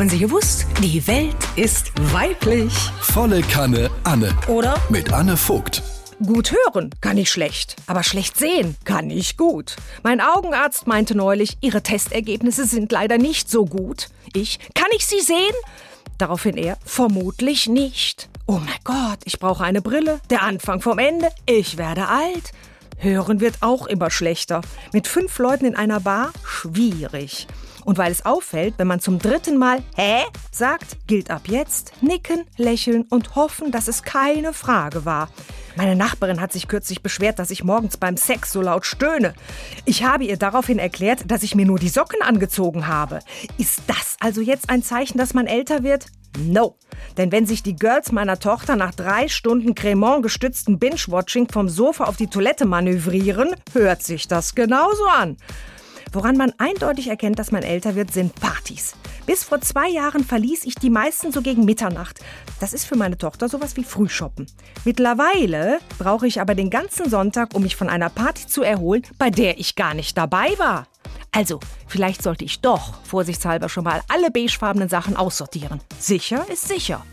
Haben Sie gewusst? Die Welt ist weiblich. Volle Kanne Anne. Oder? Mit Anne Vogt. Gut hören kann ich schlecht, aber schlecht sehen kann ich gut. Mein Augenarzt meinte neulich, Ihre Testergebnisse sind leider nicht so gut. Ich, kann ich sie sehen? Daraufhin er, vermutlich nicht. Oh mein Gott, ich brauche eine Brille. Der Anfang vom Ende. Ich werde alt. Hören wird auch immer schlechter. Mit fünf Leuten in einer Bar? Schwierig. Und weil es auffällt, wenn man zum dritten Mal Hä sagt, gilt ab jetzt nicken, lächeln und hoffen, dass es keine Frage war. Meine Nachbarin hat sich kürzlich beschwert, dass ich morgens beim Sex so laut stöhne. Ich habe ihr daraufhin erklärt, dass ich mir nur die Socken angezogen habe. Ist das also jetzt ein Zeichen, dass man älter wird? No. Denn wenn sich die Girls meiner Tochter nach drei Stunden Cremant gestützten Binge-Watching vom Sofa auf die Toilette manövrieren, hört sich das genauso an. Woran man eindeutig erkennt, dass man älter wird, sind Partys. Bis vor zwei Jahren verließ ich die meisten so gegen Mitternacht. Das ist für meine Tochter sowas wie Frühshoppen. Mittlerweile brauche ich aber den ganzen Sonntag, um mich von einer Party zu erholen, bei der ich gar nicht dabei war. Also, vielleicht sollte ich doch vorsichtshalber schon mal alle beigefarbenen Sachen aussortieren. Sicher ist sicher.